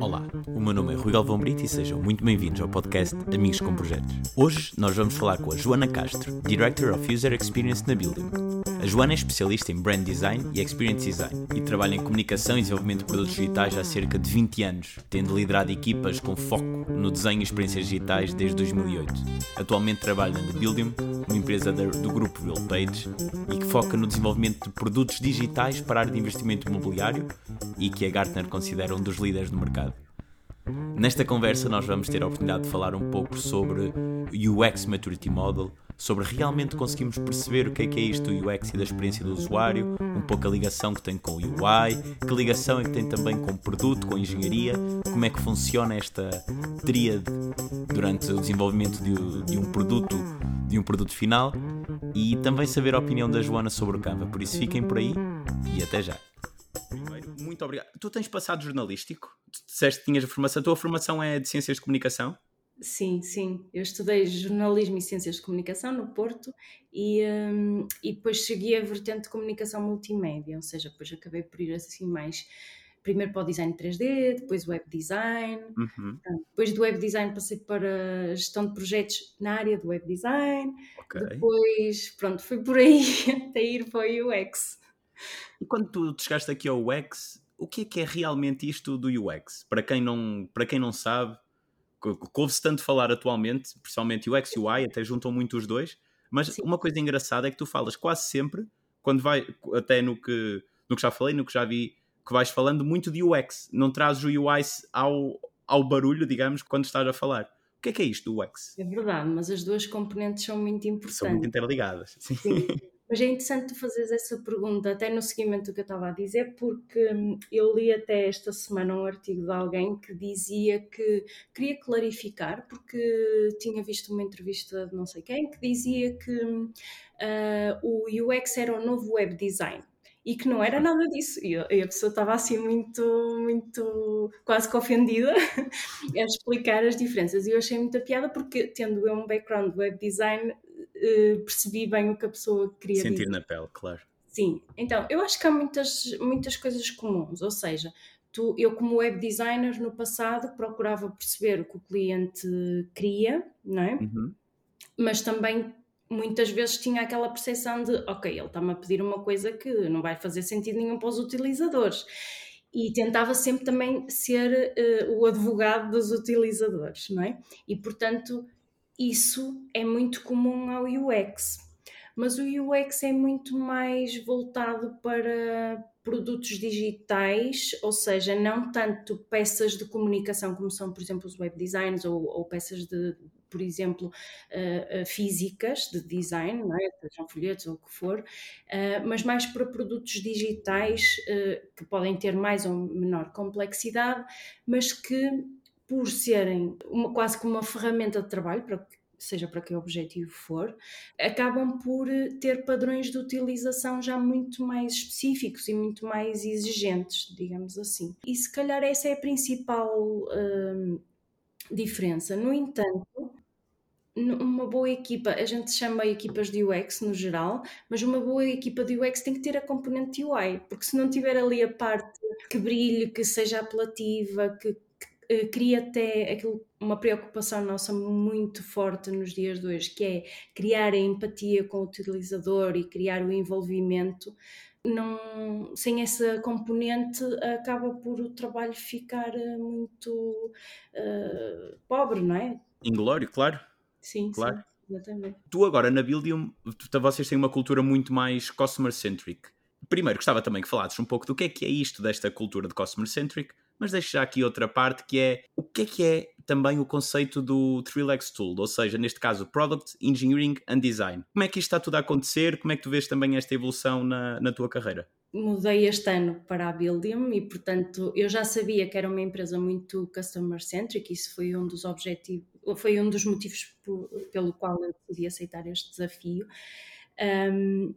Olá, o meu nome é Rui Galvão Brito e sejam muito bem-vindos ao podcast Amigos com Projetos. Hoje nós vamos falar com a Joana Castro, Director of User Experience na Building. Joana é especialista em Brand Design e Experience Design e trabalha em comunicação e desenvolvimento de produtos digitais há cerca de 20 anos, tendo liderado equipas com foco no desenho e experiências digitais desde 2008. Atualmente trabalha na Building, uma empresa do grupo RealPage e que foca no desenvolvimento de produtos digitais para a área de investimento imobiliário e que a Gartner considera um dos líderes do mercado. Nesta conversa, nós vamos ter a oportunidade de falar um pouco sobre UX Maturity Model, sobre realmente conseguirmos perceber o que é que é isto do UX e da experiência do usuário, um pouco a ligação que tem com o UI, que ligação é que tem também com o produto, com a engenharia, como é que funciona esta tríade durante o desenvolvimento de, de um produto de um produto final e também saber a opinião da Joana sobre o Canva. Por isso fiquem por aí e até já. Primeiro, muito obrigado. Tu tens passado jornalístico? Tu disseste que tinhas a formação. A tua formação é de Ciências de Comunicação? Sim, sim. Eu estudei jornalismo e ciências de comunicação no Porto e, um, e depois segui a vertente de comunicação multimédia, ou seja, depois acabei por ir assim mais primeiro para o design 3D, depois web design. Uhum. Depois do web design passei para gestão de projetos na área do web design. Okay. Depois, pronto, fui por aí até ir para o UX. E quando tu chegaste aqui ao UX, o que é que é realmente isto do UX? Para quem não, para quem não sabe, ouve-se tanto falar atualmente, principalmente UX e UI, até juntam muito os dois, mas Sim. uma coisa engraçada é que tu falas quase sempre, quando vai, até no que, no que já falei, no que já vi que vais falando muito de UX, não trazes o UI ao, ao barulho, digamos, quando estás a falar. O que é que é isto do UX? É verdade, mas as duas componentes são muito importantes. São muito interligadas. Sim. Sim. Mas é interessante tu fazeres essa pergunta, até no seguimento do que eu estava a dizer, porque hum, eu li até esta semana um artigo de alguém que dizia que queria clarificar, porque tinha visto uma entrevista de não sei quem, que dizia que uh, o UX era o novo web design e que não era nada disso. E, a pessoa estava assim muito, muito quase que ofendida a explicar as diferenças. E eu achei muita piada porque, tendo eu um background de web design, eh, percebi bem o que a pessoa queria Sentir dizer. na pele, claro. Sim, então eu acho que há muitas, muitas coisas comuns, ou seja, tu, eu como web designer no passado procurava perceber o que o cliente queria, não é? Uhum. Mas também muitas vezes tinha aquela percepção de, ok, ele está-me a pedir uma coisa que não vai fazer sentido nenhum para os utilizadores. E tentava sempre também ser uh, o advogado dos utilizadores, não é? E portanto, isso é muito comum ao UX. Mas o UX é muito mais voltado para produtos digitais, ou seja, não tanto peças de comunicação como são, por exemplo, os web designs ou, ou peças de, por exemplo, uh, uh, físicas de design, não é? sejam folhetos ou o que for, uh, mas mais para produtos digitais que podem ter mais ou menor complexidade, mas que por serem uma, quase como uma ferramenta de trabalho, para seja para que objetivo for, acabam por ter padrões de utilização já muito mais específicos e muito mais exigentes, digamos assim. E se calhar essa é a principal hum, diferença. No entanto, uma boa equipa, a gente chama equipas de UX no geral, mas uma boa equipa de UX tem que ter a componente UI, porque se não tiver ali a parte que brilhe, que seja apelativa, que, cria até aquilo, uma preocupação nossa muito forte nos dias de hoje, que é criar a empatia com o utilizador e criar o envolvimento, não, sem essa componente acaba por o trabalho ficar eh, muito uh, pobre, não é? Inglório, claro. Sim, claro. Sim, exatamente. Tu agora na Buildium, vocês têm uma cultura muito mais customer-centric. Primeiro, gostava também que falasses um pouco do que é que é isto desta cultura de customer-centric, mas deixo já aqui outra parte que é o que é que é também o conceito do Trilex Tool, ou seja, neste caso Product, Engineering and Design. Como é que isto está tudo a acontecer? Como é que tu vês também esta evolução na, na tua carreira? Mudei este ano para a Buildium e, portanto, eu já sabia que era uma empresa muito customer-centric, isso foi um dos objetivos, foi um dos motivos por, pelo qual eu decidi aceitar este desafio. Um,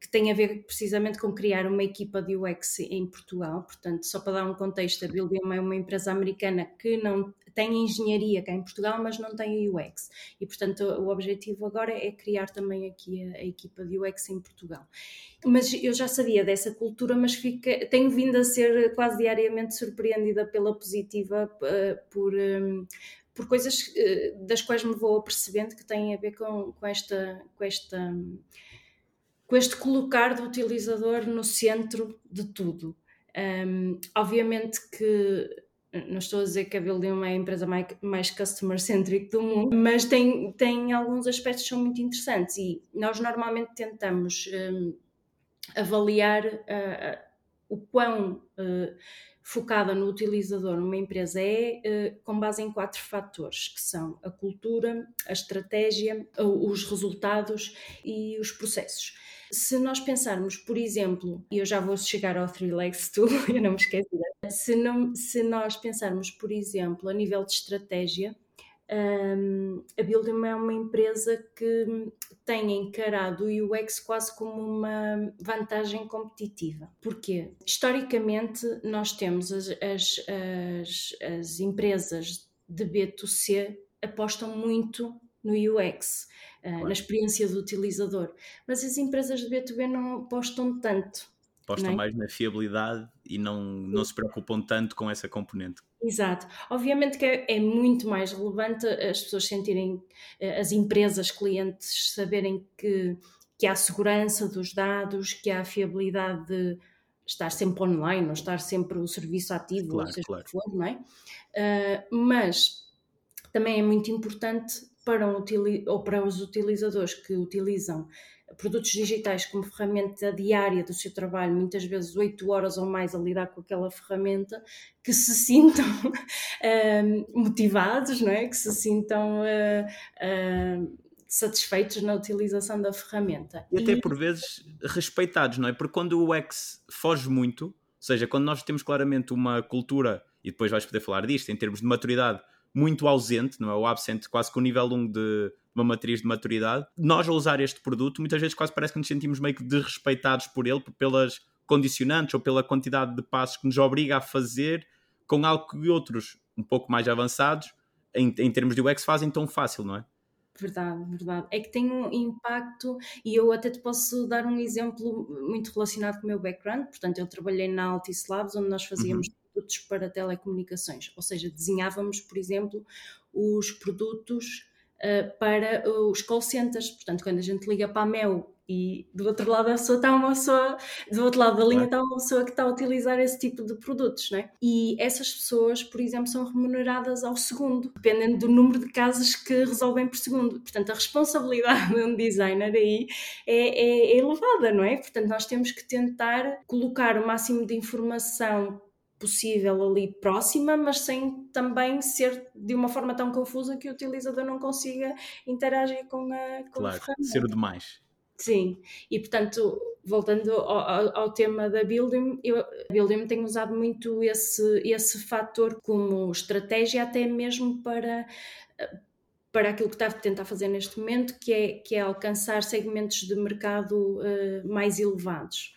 que tem a ver precisamente com criar uma equipa de UX em Portugal. Portanto, só para dar um contexto, a Buildium é uma empresa americana que não tem engenharia cá em Portugal, mas não tem UX. E, portanto, o objetivo agora é criar também aqui a, a equipa de UX em Portugal. Mas eu já sabia dessa cultura, mas fica, tenho vindo a ser quase diariamente surpreendida pela positiva uh, por. Por coisas uh, das quais me vou apercebendo que têm a ver com, com esta, com esta com este colocar do utilizador no centro de tudo. Um, obviamente que não estou a dizer que a Building é a empresa mais, mais customer-centric do mundo, mas tem, tem alguns aspectos que são muito interessantes e nós normalmente tentamos um, avaliar uh, o quão uh, focada no utilizador uma empresa é uh, com base em quatro fatores, que são a cultura, a estratégia, os resultados e os processos. Se nós pensarmos, por exemplo, e eu já vou chegar ao Three Legs Tool, eu não me esqueci, se, não, se nós pensarmos, por exemplo, a nível de estratégia, um, a Building é uma empresa que tem encarado o UX quase como uma vantagem competitiva. Porquê? Historicamente, nós temos as, as, as, as empresas de B2C apostam muito no UX, uh, claro. na experiência do utilizador. Mas as empresas de B2B não apostam tanto. Apostam é? mais na fiabilidade e não, não se preocupam tanto com essa componente. Exato. Obviamente que é, é, muito mais relevante as pessoas sentirem, eh, as empresas, clientes, saberem que, que há segurança dos dados, que há fiabilidade de estar sempre online, ou estar sempre o serviço ativo, claro, ou seja claro. o que for, não é? Uh, mas também é muito importante para, um, ou para os utilizadores que utilizam produtos digitais como ferramenta diária do seu trabalho, muitas vezes 8 horas ou mais a lidar com aquela ferramenta, que se sintam uh, motivados, não é? que se sintam uh, uh, satisfeitos na utilização da ferramenta. E, e até por vezes respeitados, não é? Porque quando o UX foge muito, ou seja, quando nós temos claramente uma cultura, e depois vais poder falar disto, em termos de maturidade, muito ausente, não é? O absent quase com o nível 1 de uma matriz de maturidade. Nós, a usar este produto, muitas vezes quase parece que nos sentimos meio que desrespeitados por ele, pelas condicionantes ou pela quantidade de passos que nos obriga a fazer com algo que outros, um pouco mais avançados, em, em termos de UX, fazem tão fácil, não é? Verdade, verdade. É que tem um impacto, e eu até te posso dar um exemplo muito relacionado com o meu background. Portanto, eu trabalhei na Altis Labs, onde nós fazíamos uhum produtos para telecomunicações, ou seja, desenhávamos, por exemplo, os produtos uh, para os call centers. Portanto, quando a gente liga para a Mel e do outro lado da pessoa está uma pessoa, do outro lado da linha está uma pessoa que está a utilizar esse tipo de produtos, não é? E essas pessoas, por exemplo, são remuneradas ao segundo, dependendo do número de casos que resolvem por segundo. Portanto, a responsabilidade de um designer aí é, é, é elevada, não é? Portanto, nós temos que tentar colocar o máximo de informação possível ali próxima, mas sem também ser de uma forma tão confusa que o utilizador não consiga interagir com a, com claro, a ferramenta. ser o demais. Sim, e portanto, voltando ao, ao, tema da Building, eu, a Building tem usado muito esse, esse fator como estratégia, até mesmo para, para aquilo que está a tentar fazer neste momento, que é, que é alcançar segmentos de mercado uh, mais elevados.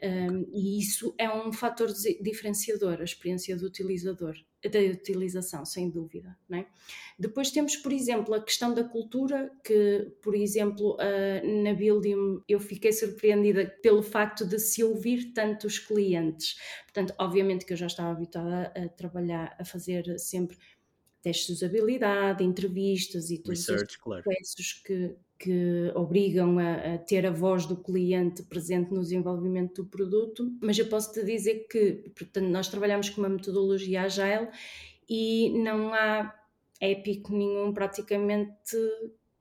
Um, e isso é um fator diferenciador, a experiência do utilizador, da utilização, sem dúvida. É? Depois temos, por exemplo, a questão da cultura, que, por exemplo, uh, na Buildium eu fiquei surpreendida pelo facto de se ouvir tantos clientes. Portanto, obviamente que eu já estava habituada a trabalhar, a fazer sempre testes de usabilidade, entrevistas e todos os processos claro. que, que obrigam a, a, ter a voz do cliente presente no desenvolvimento do produto, mas eu posso te dizer que, portanto, nós trabalhamos com uma metodologia agile e não há épico nenhum praticamente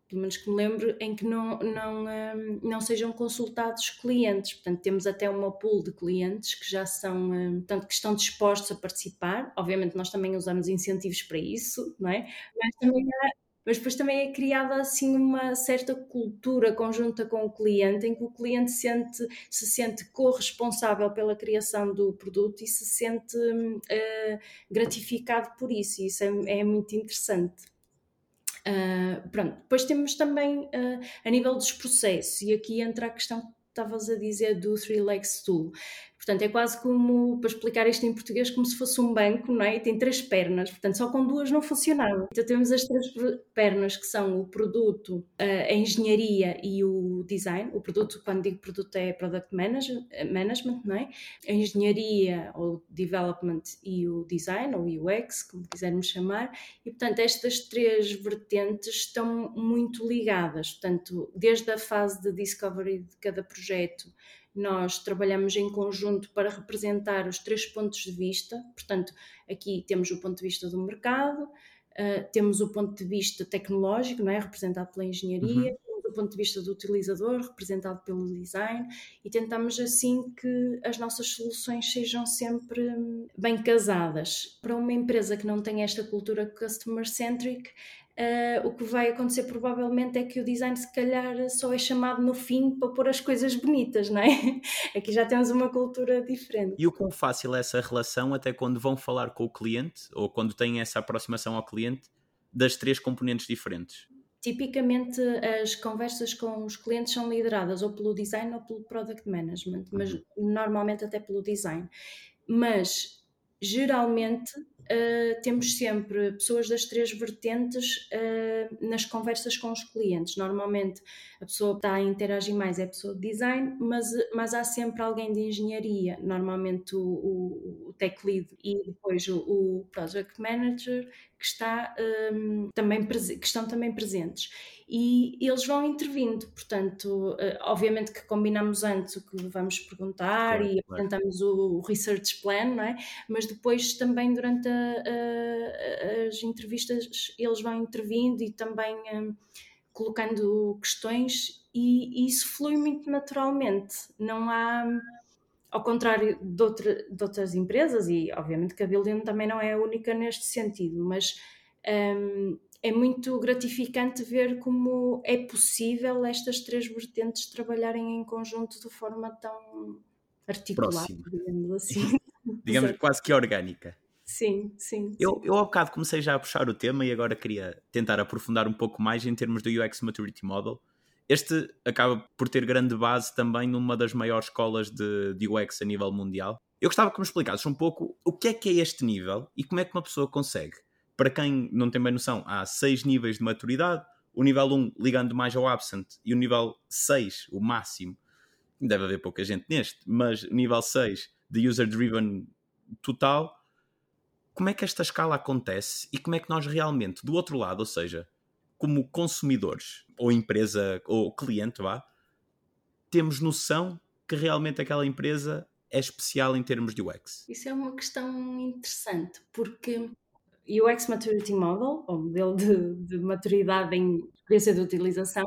pelo menos que me lembro, em que não, não, um, não sejam consultados clientes. Portanto, temos até uma pool de clientes que já são, um, portanto, que estão dispostos a participar. Obviamente, nós também usamos incentivos para isso, não é? Mas também há, mas depois também é criada assim uma certa cultura conjunta com o cliente, em que o cliente sente, se sente corresponsável pela criação do produto e se sente uh, gratificado por isso, e isso é, é muito interessante. Uh, pronto, depois temos também uh, a nível dos processos, e aqui entra a questão que estavas a dizer do Three Legs Tool. Portanto, é quase como, para explicar isto em português, como se fosse um banco, não é? E tem três pernas, portanto, só com duas não funcionava. Então, temos as três pernas que são o produto, a engenharia e o design. O produto, quando digo produto, é product management, não é? A engenharia ou development e o design, ou UX, como quisermos chamar. E, portanto, estas três vertentes estão muito ligadas. Portanto, desde a fase de discovery de cada projeto nós trabalhamos em conjunto para representar os três pontos de vista, portanto, aqui temos o ponto de vista do mercado, uh, temos o ponto de vista tecnológico, não é? representado pela engenharia, uhum. temos o ponto de vista do utilizador, representado pelo design, e tentamos assim que as nossas soluções sejam sempre bem casadas. Para uma empresa que não tem esta cultura customer-centric, Uh, o que vai acontecer provavelmente é que o design se calhar só é chamado no fim para pôr as coisas bonitas, não é? Aqui já temos uma cultura diferente. E o quão fácil é essa relação até quando vão falar com o cliente ou quando têm essa aproximação ao cliente das três componentes diferentes? Tipicamente as conversas com os clientes são lideradas ou pelo design ou pelo product management, mas uhum. normalmente até pelo design. Mas geralmente uh, temos sempre pessoas das três vertentes uh, nas conversas com os clientes. Normalmente a pessoa que está a interagir mais é a pessoa de design, mas, mas há sempre alguém de engenharia, normalmente o, o, o tech lead e depois o, o project manager que, está, um, também, que estão também presentes e eles vão intervindo. Portanto, uh, obviamente que combinamos antes o que vamos perguntar claro, e apresentamos claro. o, o, research plan, não é? Mas depois também durante a, a, as entrevistas eles vão intervindo e também um, colocando questões e, e, isso flui muito naturalmente. Não há ao contrário de, outra, de, outras empresas, e obviamente que a Building também não é a única neste sentido, mas um, é muito gratificante ver como é possível estas três vertentes trabalharem em conjunto de forma tão articulada, digamos assim. digamos quase que orgânica. Sim, sim. Eu, eu há bocado comecei já a puxar o tema e agora queria tentar aprofundar um pouco mais em termos do UX Maturity Model. Este acaba por ter grande base também numa das maiores escolas de, de UX a nível mundial. Eu gostava que me explicasses um pouco o que é que é este nível e como é que uma pessoa consegue para quem não tem bem noção, há seis níveis de maturidade. O nível 1 ligando mais ao absent e o nível 6, o máximo, deve haver pouca gente neste, mas o nível 6 de user driven total. Como é que esta escala acontece e como é que nós realmente, do outro lado, ou seja, como consumidores, ou empresa, ou cliente, vá, temos noção que realmente aquela empresa é especial em termos de UX? Isso é uma questão interessante, porque UX Maturity Model, ou modelo de, de maturidade em experiência de utilização,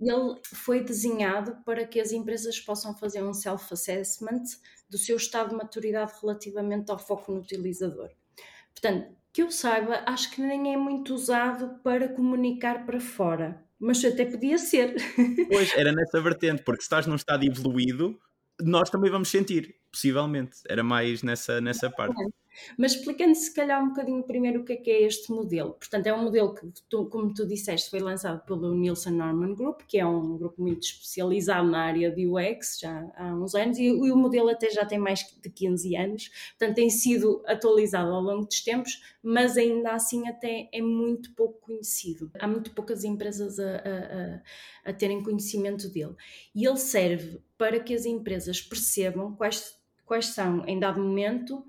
ele foi desenhado para que as empresas possam fazer um self-assessment do seu estado de maturidade relativamente ao foco no utilizador. Portanto, que eu saiba, acho que nem é muito usado para comunicar para fora, mas até podia ser. Pois, era nessa vertente, porque se estás num estado evoluído, nós também vamos sentir, possivelmente. Era mais nessa, nessa parte. Mas explicando se calhar um bocadinho primeiro o que é que é este modelo. Portanto, é um modelo que, tu, como tu disseste, foi lançado pelo Nielsen Norman Group, que é um grupo muito especializado na área de UX já há uns anos, e, e o modelo até já tem mais de 15 anos, portanto tem sido atualizado ao longo dos tempos, mas ainda assim até é muito pouco conhecido. Há muito poucas empresas a, a, a, a terem conhecimento dele. E ele serve para que as empresas percebam quais, quais são, em dado momento,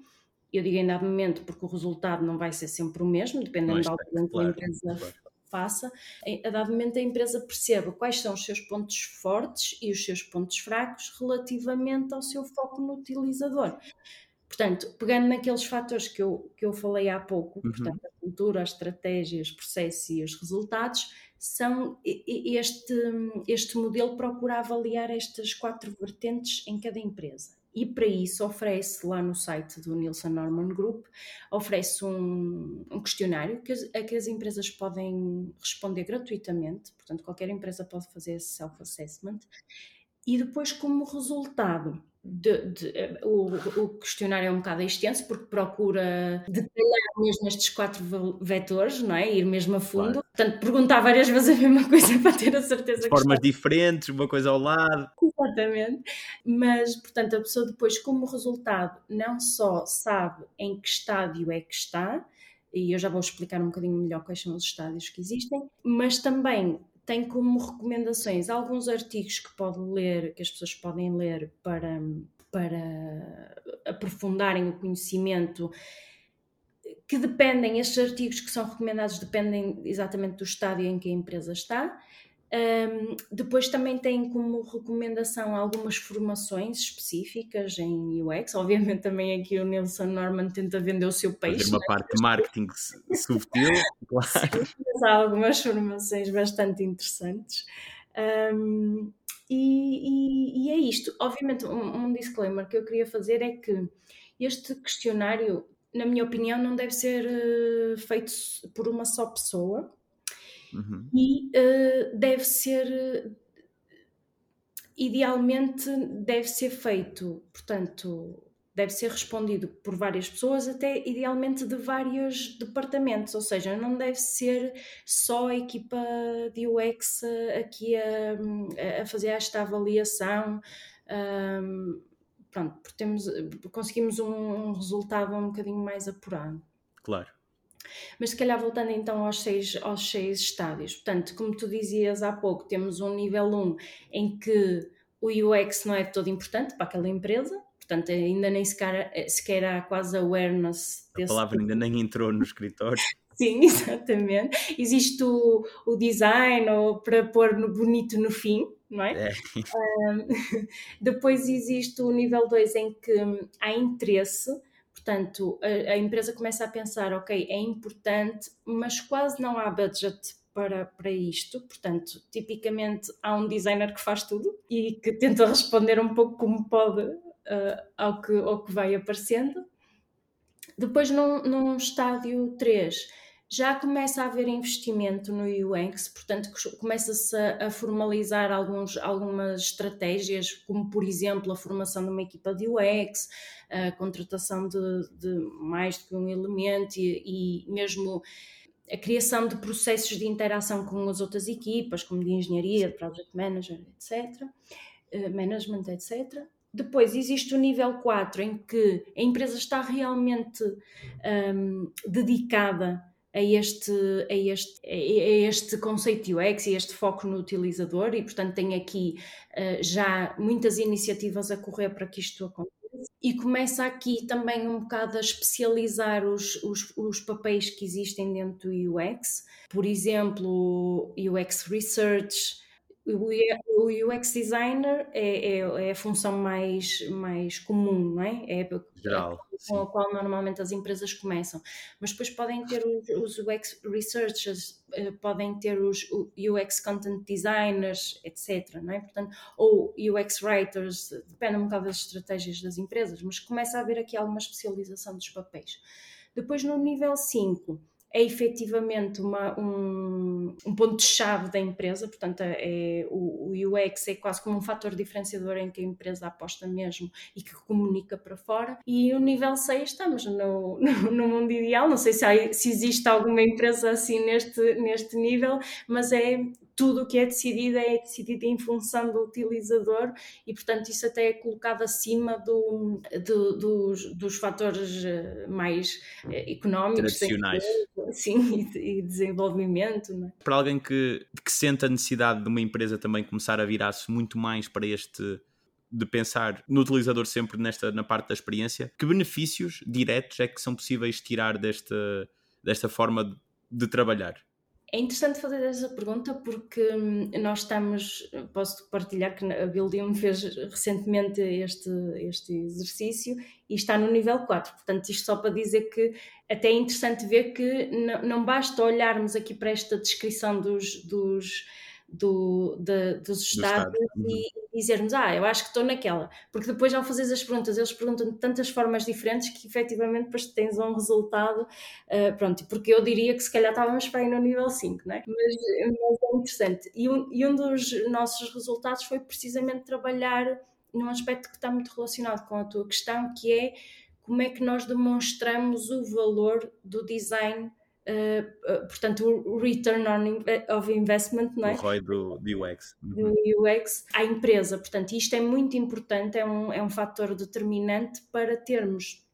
eu digo em dado momento porque o resultado não vai ser sempre o mesmo, dependendo da altura que a empresa claro. faça. A dado momento a empresa perceba quais são os seus pontos fortes e os seus pontos fracos relativamente ao seu foco no utilizador. Portanto, pegando naqueles fatores que eu, que eu falei há pouco, uhum. portanto, a cultura, as estratégias, processos e os resultados, são este, este modelo procura avaliar estas quatro vertentes em cada empresa e para isso oferece lá no site do Nielsen Norman Group, oferece um, um questionário que a que as empresas podem responder gratuitamente, portanto qualquer empresa pode fazer esse self-assessment e depois, como resultado, de, de, o, o, questionário é um bocado extenso porque procura detalhar mesmo estes quatro vetores, não é? Ir mesmo a fundo. Claro. Portanto, perguntar várias vezes a mesma coisa para ter a certeza de formas está... diferentes, uma coisa ao lado. Exatamente. Mas, portanto, a pessoa depois, como resultado, não só sabe em que estádio é que está, e eu já vou explicar um bocadinho melhor quais são os estádios que existem, mas também tem como recomendações alguns artigos que pode ler, que as pessoas podem ler para, para aprofundarem o conhecimento, que dependem, estes artigos que são recomendados dependem exatamente do estádio em que a empresa está. Um, depois também tem como recomendação algumas formações específicas em UX. Obviamente também aqui o Nelson Norman tenta vender o seu peixe. Uma né? parte de marketing subtil, claro. Sim, há algumas formações bastante interessantes. Um, e, e, e, é isto. Obviamente, um, um disclaimer que eu queria fazer é que este questionário, na minha opinião, não deve ser uh, feito por uma só pessoa Uhum. E uh, deve ser, idealmente, deve ser feito, portanto, deve ser respondido por várias pessoas, até idealmente de vários departamentos, ou seja, não deve ser só a equipa de UX aqui a, a fazer esta avaliação. Um, pronto, porque temos, conseguimos um, um resultado um bocadinho mais apurado. Claro. Mas se calhar voltando então aos seis, aos seis estádios, portanto, como tu dizias há pouco, temos um nível 1 em que o UX não é todo importante para aquela empresa, portanto ainda nem sequer, sequer há quase awareness desse A palavra ainda nem entrou no escritório. Sim, exatamente. Existe o, o design ou para pôr no bonito no fim, não é? é. Um, depois existe o nível 2 em que há interesse, Portanto, a, a, empresa começa a pensar, ok, é importante, mas quase não há budget para, para isto. Portanto, tipicamente há um designer que faz tudo e que tenta responder um pouco como pode uh, ao, que, ao que vai aparecendo. Depois, num, num estádio 3, já começa a haver investimento no UX, portanto começa-se a, formalizar alguns, algumas estratégias, como por exemplo a formação de uma equipa de UX, a contratação de, de mais do que um elemento e, e mesmo a criação de processos de interação com as outras equipas, como de engenharia, de project manager, etc., eh, management, etc. Depois existe o nível 4, em que a empresa está realmente um, dedicada a este, a este, a este conceito UX e este foco no utilizador, e portanto tem aqui uh, já muitas iniciativas a correr para que isto aconteça. E começa aqui também um bocado a especializar os, os, os papéis que existem dentro do UX, por exemplo, UX Research, o UX designer é, é, é, a função mais, mais comum, não é? É Geral, com a qual normalmente as empresas começam. Mas depois podem ter os, os UX researchers, eh, podem ter os UX content designers, etc. Não é? Portanto, ou UX writers, depende um bocado das estratégias das empresas, mas começa a haver aqui alguma especialização dos papéis. Depois, no nível 5, é efetivamente uma, um, um ponto-chave da empresa, portanto, é, o, o, UX é quase como um fator diferenciador em que a empresa aposta mesmo e que comunica para fora. E o nível 6 estamos no, no, no mundo ideal, não sei se, há, se existe alguma empresa assim neste, neste nível, mas é tudo o que é decidido é decidido em função do utilizador e, portanto, isso até é colocado acima do, do, dos, dos fatores eh, mais eh, económicos, tradicionais. Sim, e, e desenvolvimento. É? Para alguém que, que sente a necessidade de uma empresa também começar a virar-se muito mais para este de pensar no utilizador sempre nesta na parte da experiência, que benefícios diretos é que são possíveis tirar desta, desta forma de, de trabalhar? É interessante fazer essa pergunta porque hum, nós estamos, posso partilhar que a Bildium fez recentemente este, este exercício e está no nível 4. Portanto, isto só para dizer que até é interessante ver que não, não basta olharmos aqui para esta descrição dos, dos do, de, dos estados uhum. e dizermos, ah, eu acho que estou naquela. Porque depois, ao fazer as perguntas, eles perguntam de tantas formas diferentes que efetivamente depois tens um resultado. Uh, pronto, porque eu diria que se calhar estávamos para ir no nível 5, não é? Mas, mas é interessante. E um, e um dos nossos resultados foi precisamente trabalhar num aspecto que está muito relacionado com a tua questão, que é como é que nós demonstramos o valor do design Uh, portanto, o return on, of investment, não é? O ROI do, do UX. Uhum. Do UX à empresa. Portanto, isto é muito importante, é um, é um fator determinante para termos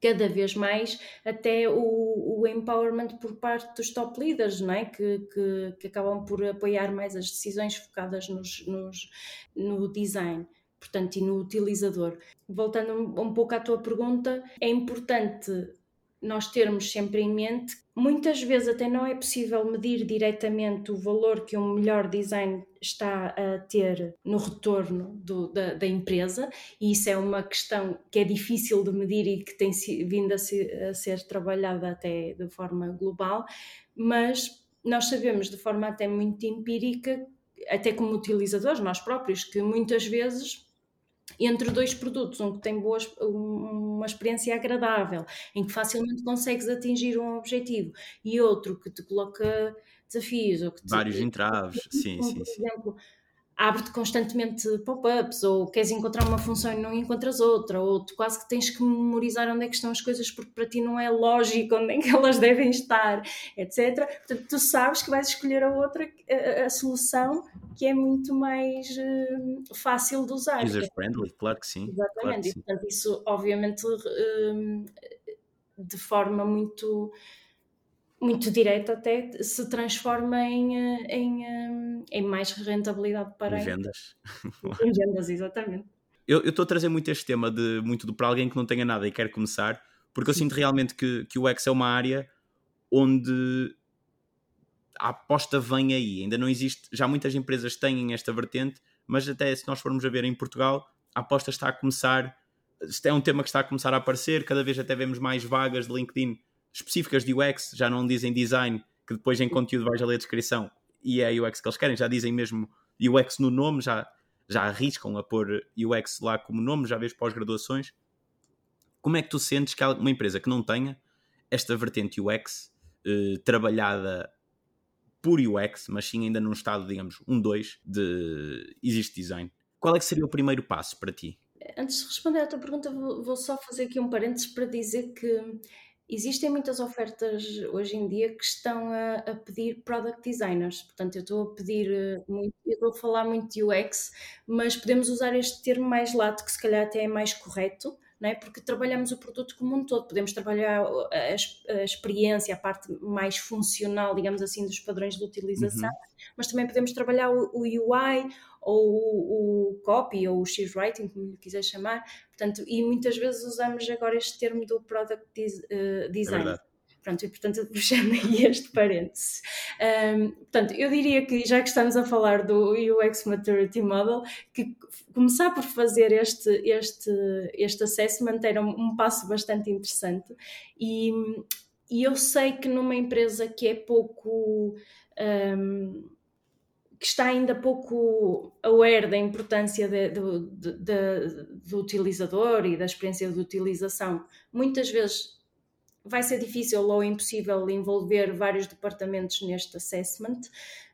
cada vez mais até o, o empowerment por parte dos top leaders, não é? Que, que, que acabam por apoiar mais as decisões focadas nos, nos, no design portanto, e no utilizador. Voltando um, um pouco à tua pergunta, é importante nós termos sempre em mente, muitas vezes até não é possível medir diretamente o valor que um melhor design está a ter no retorno do, da, da, empresa, e isso é uma questão que é difícil de medir e que tem vindo a ser, a ser trabalhada até de forma global, mas nós sabemos de forma até muito empírica, até como utilizadores, nós próprios, que muitas vezes entre dois produtos, um que tem boas, uma experiência agradável, em que facilmente consegues atingir um objetivo, e outro que te coloca desafios. Ou que te, Vários entraves, sim, sim. Por exemplo, abre-te constantemente pop-ups, ou queres encontrar uma função e não encontras outra, ou tu quase que tens que memorizar onde é que estão as coisas porque para ti não é lógico onde é que elas devem estar, etc. Portanto, tu sabes que vais escolher a outra, a, a solução que é muito mais uh, fácil de usar. User-friendly, claro que sim. Exatamente, claro que sim. portanto, isso obviamente uh, de forma muito muito direto até se transforma em, eh, em, eh, em mais rentabilidade para em vendas. em vendas, exatamente. Eu estou a trazer muito este tema de muito do, para alguém que não tenha nada e quer começar, porque eu sinto realmente que, que o X é uma área onde a aposta vem aí. Ainda não existe, já muitas empresas têm esta vertente, mas até se nós formos a ver em Portugal, a aposta está a começar. É um tema que está a começar a aparecer, cada vez até vemos mais vagas de LinkedIn específicas de UX, já não dizem design, que depois em conteúdo vais a ler a descrição e é a UX que eles querem, já dizem mesmo UX no nome, já, já arriscam a pôr UX lá como nome, já vês pós-graduações. Como é que tu sentes que uma empresa que não tenha esta vertente UX eh, trabalhada por UX, mas sim ainda num estado, digamos, um 2 de existe design? Qual é que seria o primeiro passo para ti? Antes de responder à tua pergunta, vou só fazer aqui um parênteses para dizer que Existem muitas ofertas hoje em dia que estão a, a pedir product designers, portanto, eu estou a pedir eh, muito, eu estou a falar muito de UX, mas podemos usar este termo mais lato, que se calhar até é mais correto, não é? porque trabalhamos o produto como um todo, podemos trabalhar a, a experiência, a parte mais funcional, digamos assim, dos padrões de utilização, uhum. mas também podemos trabalhar o, o UI ou o, o, copy ou o X-Writing, como lhe quiser chamar, portanto, e muitas vezes usamos agora este termo do product uh, design. É Pronto, e portanto puxando aí este parênteses. Um, portanto, eu diria que já que estamos a falar do UX Maturity Model, que começar por fazer este, este, este assessment era um, um passo bastante interessante e, e eu sei que numa empresa que é pouco um, que está ainda pouco aware da importância de, de, de, do utilizador e da experiência de utilização, muitas vezes vai ser difícil ou impossível envolver vários departamentos neste assessment,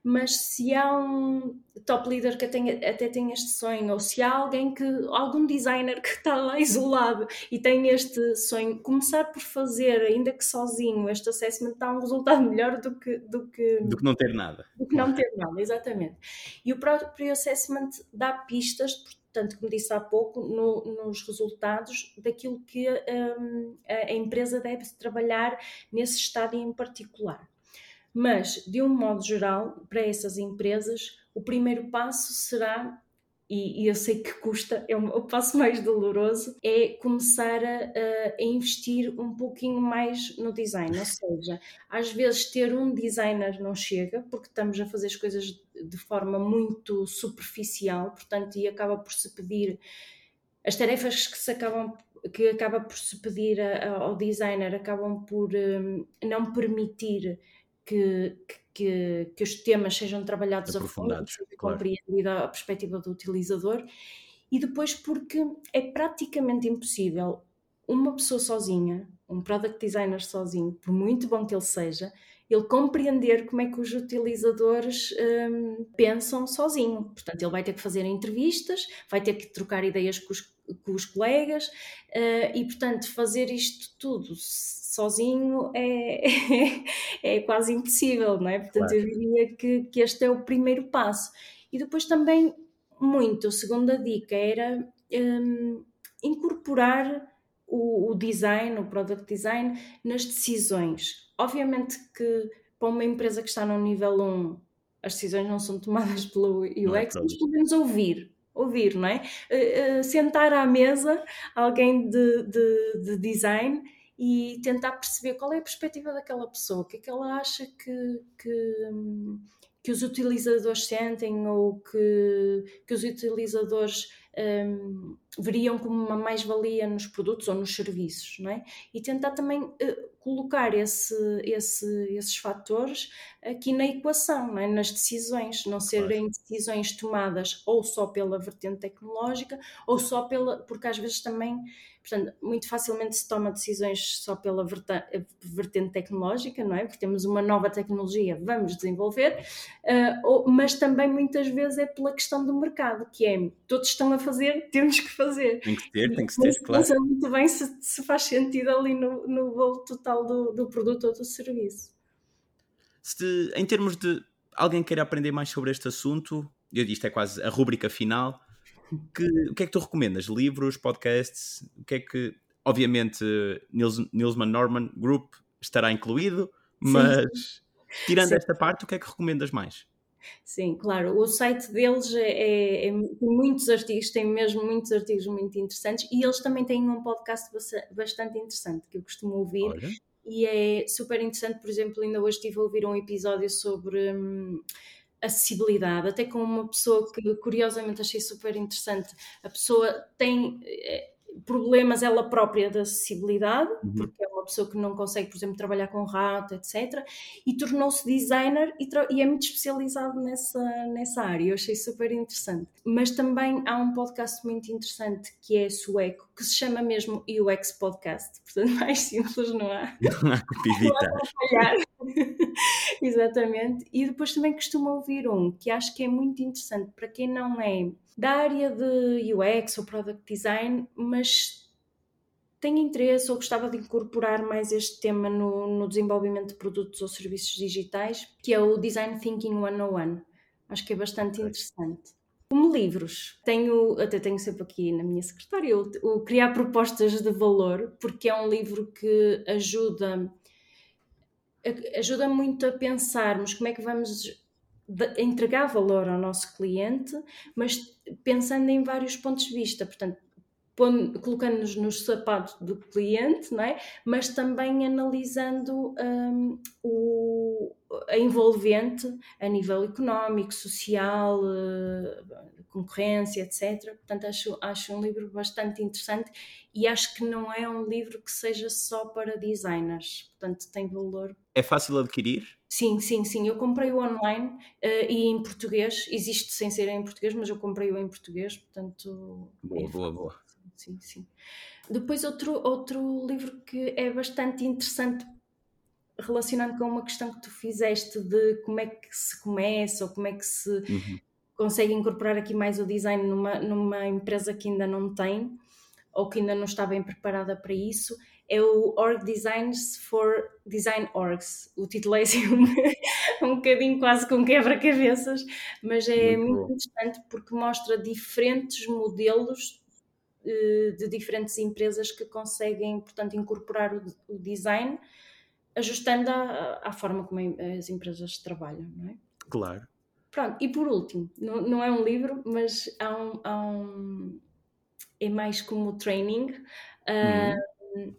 mas se há um top leader que tenha, até tem este sonho, ou se há alguém que, algum designer que está lá isolado e tem este sonho, começar por fazer, ainda que sozinho, este assessment dá um resultado melhor do que do que, do que não ter nada. Do que não ter nada, exatamente. E o próprio assessment dá pistas, portanto, como disse há pouco, no, nos resultados daquilo que um, a, a empresa deve trabalhar nesse estádio em particular. Mas, de um modo geral, para essas empresas, o primeiro passo será e, e, eu sei que custa, é o, passo mais doloroso, é começar a, a, investir um pouquinho mais no design. Ou seja, às vezes ter um designer não chega, porque estamos a fazer as coisas de forma muito superficial, portanto, e acaba por se pedir as tarefas que se acabam que acaba por se pedir a, ao designer acabam por um, não permitir que, que, que, os temas sejam trabalhados a fundo, claro. compreendida a perspectiva do utilizador, e depois porque é praticamente impossível uma pessoa sozinha, um product designer sozinho, por muito bom que ele seja, ele compreender como é que os utilizadores um, pensam sozinho. Portanto, ele vai ter que fazer entrevistas, vai ter que trocar ideias com os, com os colegas uh, e, portanto, fazer isto tudo sozinho é, é, quase impossível, não é? Portanto, claro. eu diria que, que este é o primeiro passo. E depois também, muito, a segunda dica era um, incorporar o, o design, o product design, nas decisões. Obviamente que para uma empresa que está no nível 1, as decisões não são tomadas pelo UX, é mas podemos ouvir, ouvir, não é? Uh, uh, sentar à mesa alguém de, de, de, design e tentar perceber qual é a perspectiva daquela pessoa, o que é que ela acha que, que, que os utilizadores sentem ou que, que os utilizadores um, veriam como uma mais-valia nos produtos ou nos serviços, não é? E tentar também uh, colocar esse, esse, esses fatores aqui na equação, é? nas decisões, não serem decisões tomadas ou só pela vertente tecnológica ou só pela. porque às vezes também Portanto, muito facilmente se toma decisões só pela vertente tecnológica, não é? Porque temos uma nova tecnologia, vamos desenvolver, uh, mas também muitas vezes é pela questão do mercado, que é todos estão a fazer, temos que fazer. Tem que ter, tem que ter, claro. Não muito bem se, se, faz sentido ali no, no bolo total do, do produto ou do serviço. Se, em termos de alguém queira aprender mais sobre este assunto, eu disse, é quase a rúbrica final, que, o que é que tu recomendas? Livros, podcasts? O que é que. Obviamente, Nils, Nilsman Norman Group estará incluído, mas Sim. tirando Sim. esta parte, o que é que recomendas mais? Sim, claro. O site deles é, é, é, tem muitos artigos, tem mesmo muitos artigos muito interessantes e eles também têm um podcast bastante interessante que eu costumo ouvir. Olha. E é super interessante, por exemplo, ainda hoje estive a ouvir um episódio sobre hum, acessibilidade, até com uma pessoa que curiosamente achei super interessante. A pessoa tem eh, problemas ela própria de acessibilidade, uhum. porque é uma pessoa que não consegue, por exemplo, trabalhar com rato, etc. E tornou-se designer e, e, é muito especializado nessa, nessa área. Eu achei super interessante. Mas também há um podcast muito interessante que é sueco, que se chama mesmo UX Podcast. Portanto, mais simples não há. Não há como evitar. Exatamente. E depois também costumo ouvir um que acho que é muito interessante para quem não é da área de UX ou Product Design, mas tem interesse ou gostava de incorporar mais este tema no, no desenvolvimento de produtos ou serviços digitais, que é o Design Thinking 101. Acho que é bastante interessante. Como livros, tenho, até tenho sempre aqui na minha secretária, o, o Criar Propostas de Valor, porque é um livro que ajuda ajuda muito a pensarmos como é que vamos entregar valor ao nosso cliente, mas pensando em vários pontos de vista, portanto, colocando-nos nos sapatos do cliente, não é? mas também analisando um, o, a envolvente a nível económico, social, uh, concorrência, etc. Portanto, acho, acho um livro bastante interessante e acho que não é um livro que seja só para designers, portanto, tem valor. É fácil adquirir? Sim, sim, sim. Eu comprei-o online uh, e em português. Existe sem ser em português, mas eu comprei-o em português, portanto. Boa, é boa, boa. Sim, sim. Depois, outro, outro livro que é bastante interessante relacionando com uma questão que tu fizeste de como é que se começa ou como é que se uhum. Consegue incorporar aqui mais o design numa, numa empresa que ainda não tem ou que ainda não está bem preparada para isso, é o Org Designs for Design Orgs. O título é assim um, um bocadinho quase com quebra-cabeças, mas é muito, muito interessante porque mostra diferentes modelos eh, de diferentes empresas que conseguem, portanto, incorporar o, design ajustando à, forma como as empresas trabalham, não é? Claro. Pronto, e por último, não, não é um livro, mas há um, há um é mais como training, uh,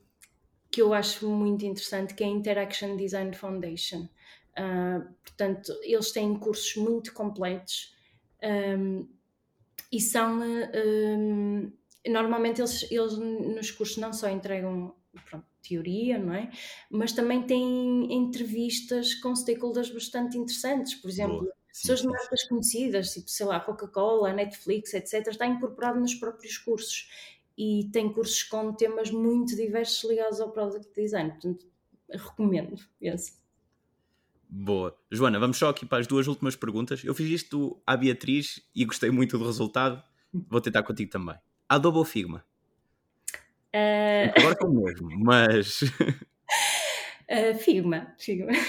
que eu acho muito interessante, que é a Interaction Design Foundation. Uh, portanto, eles têm cursos muito completos um, e são. Um, normalmente, eles, eles nos cursos não só entregam pronto, teoria, não é? Mas também tem entrevistas com stakeholders bastante interessantes, por exemplo, Boa. Pessoas de marcas conhecidas, tipo, sei lá, Coca-Cola, Netflix, etc., está incorporado nos próprios cursos e tem cursos com temas muito diversos ligados ao product design, portanto, recomendo esse. Boa. Joana, vamos só aqui para as duas últimas perguntas. Eu fiz isto à Beatriz e gostei muito do resultado. Vou tentar contigo também. Adobe ou Figma? Uh... Agora com o mesmo, mas. uh, Figma. Figma.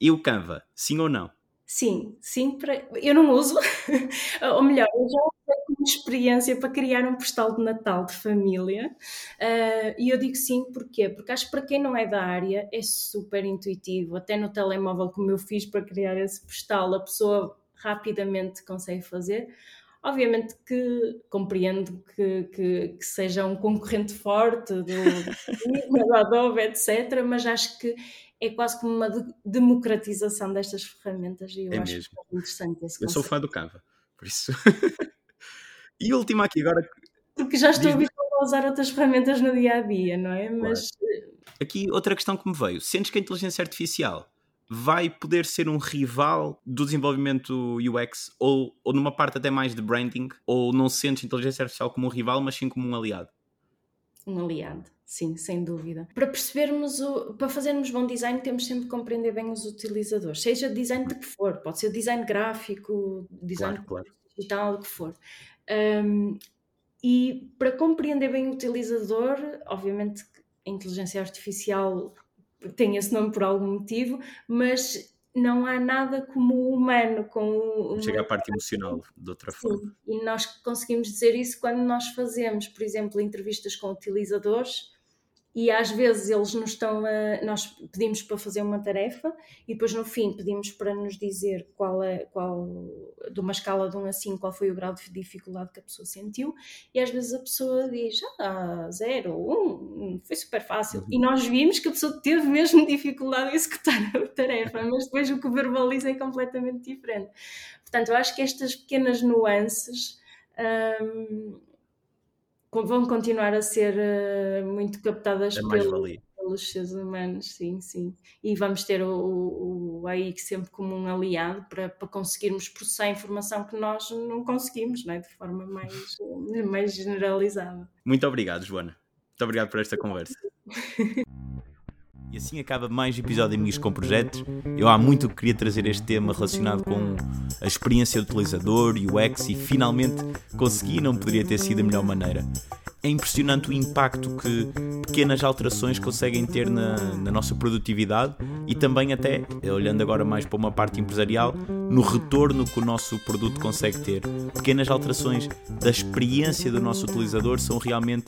E o Canva, sim ou não? Sim, sim, para... eu não uso, ou melhor, eu já usei como experiência para criar um postal de Natal de família uh, e eu digo sim, porquê? Porque acho que para quem não é da área é super intuitivo, até no telemóvel como eu fiz para criar esse postal, a pessoa rapidamente consegue fazer. Obviamente que compreendo que, que, que seja um concorrente forte do, do Adobe, etc., mas acho que é quase como uma democratização destas ferramentas e eu é acho mesmo. que é interessante esse Eu sou fã do Canva, por isso. e última aqui agora. Porque já estou habituada a usar outras ferramentas no dia a dia, não é? Mas. Claro. Aqui outra questão que me veio: sentes que a inteligência artificial vai poder ser um rival do desenvolvimento UX ou, ou numa parte até mais de branding? Ou não sentes inteligência artificial como um rival, mas sim como um aliado? Um aliado, sim, sem dúvida. Para percebermos, o, para fazermos bom design, temos sempre que compreender bem os utilizadores, seja design de que for, pode ser design gráfico, design claro, claro. digital, o que for. Um, e para compreender bem o utilizador, obviamente a inteligência artificial tem esse nome por algum motivo, mas não há nada como o humano com chega à parte emocional de outra Sim, forma. e nós conseguimos dizer isso quando nós fazemos por exemplo entrevistas com utilizadores e às vezes eles nos estão a, nós pedimos para fazer uma tarefa e depois no fim pedimos para nos dizer qual é qual de uma escala de 1 a 5 qual foi o grau de dificuldade que a pessoa sentiu. E às vezes a pessoa diz ah, 0, 1, foi super fácil. Uhum. e nós vimos que a pessoa teve mesmo dificuldade em executar a tarefa mas depois o que verbaliza é completamente diferente. Portanto eu acho que estas pequenas nuances hum, vão continuar a ser uh, muito captadas pelo, pelos seres humanos, sim, sim. E vamos ter o, o, o AI sempre como um aliado para, para conseguirmos processar informação que nós não conseguimos, não é? de forma mais, mais generalizada. Muito obrigado, Joana. Muito obrigado por esta conversa. E assim acaba mais episódio de Amigos com Projetos. Eu há muito que queria trazer este tema relacionado com a experiência do utilizador, UX, e finalmente consegui, não poderia ter sido a melhor maneira é impressionante o impacto que pequenas alterações conseguem ter na, na, nossa produtividade e também até, olhando agora mais para uma parte empresarial, no retorno que o nosso produto consegue ter. Pequenas alterações da experiência do nosso utilizador são realmente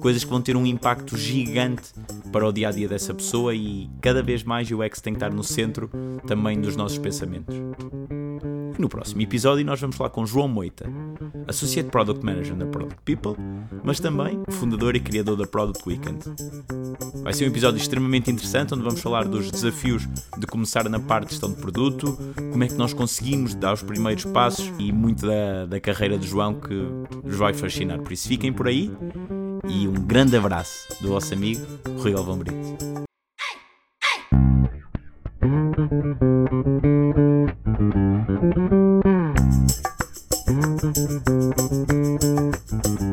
coisas que vão ter um impacto gigante para o dia a dia dessa pessoa e cada vez mais o UX tem que estar no centro também dos nossos pensamentos. E no próximo episódio nós vamos falar com João Moita, Associate Product Manager da Product People, mas também fundador e criador da Product Weekend. Vai ser um episódio extremamente interessante onde vamos falar dos desafios de começar na parte de gestão de produto, como é que nós conseguimos dar os primeiros passos e muito da, da carreira de João que vos vai fascinar. Por isso fiquem por aí e um grande abraço do vosso amigo Rui Galvão Brito. Thank you.